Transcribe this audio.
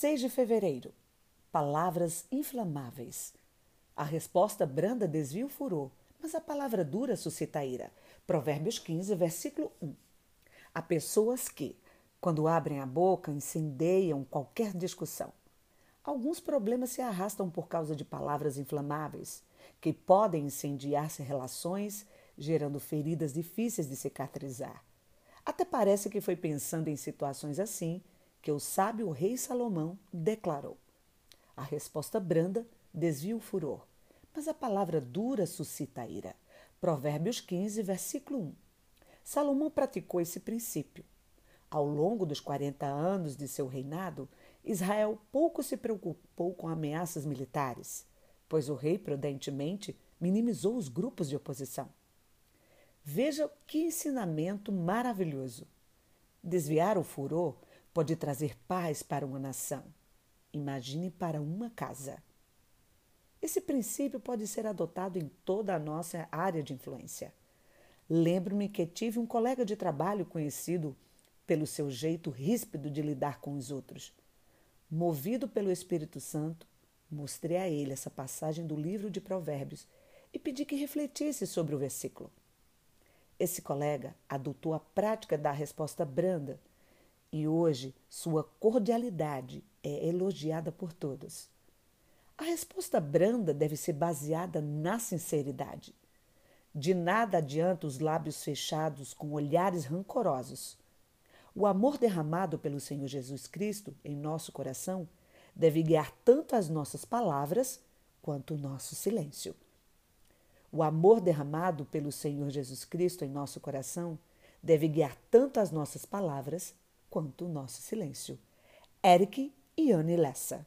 6 de fevereiro. Palavras inflamáveis. A resposta branda desvia o furor, mas a palavra dura suscita ira. Provérbios 15, versículo 1. Há pessoas que, quando abrem a boca, incendeiam qualquer discussão. Alguns problemas se arrastam por causa de palavras inflamáveis, que podem incendiar-se relações, gerando feridas difíceis de cicatrizar. Até parece que foi pensando em situações assim que o sábio rei Salomão declarou. A resposta branda desvia o furor, mas a palavra dura suscita a ira. Provérbios 15, versículo 1. Salomão praticou esse princípio. Ao longo dos 40 anos de seu reinado, Israel pouco se preocupou com ameaças militares, pois o rei prudentemente minimizou os grupos de oposição. Veja que ensinamento maravilhoso! Desviar o furor pode trazer paz para uma nação. Imagine para uma casa. Esse princípio pode ser adotado em toda a nossa área de influência. Lembro-me que tive um colega de trabalho conhecido pelo seu jeito ríspido de lidar com os outros. Movido pelo Espírito Santo, mostrei a ele essa passagem do livro de Provérbios e pedi que refletisse sobre o versículo. Esse colega adotou a prática da resposta branda e hoje sua cordialidade é elogiada por todos. A resposta branda deve ser baseada na sinceridade. De nada adianta os lábios fechados com olhares rancorosos. O amor derramado pelo Senhor Jesus Cristo em nosso coração deve guiar tanto as nossas palavras quanto o nosso silêncio. O amor derramado pelo Senhor Jesus Cristo em nosso coração deve guiar tanto as nossas palavras quanto o nosso silêncio. Eric e Anne Lessa.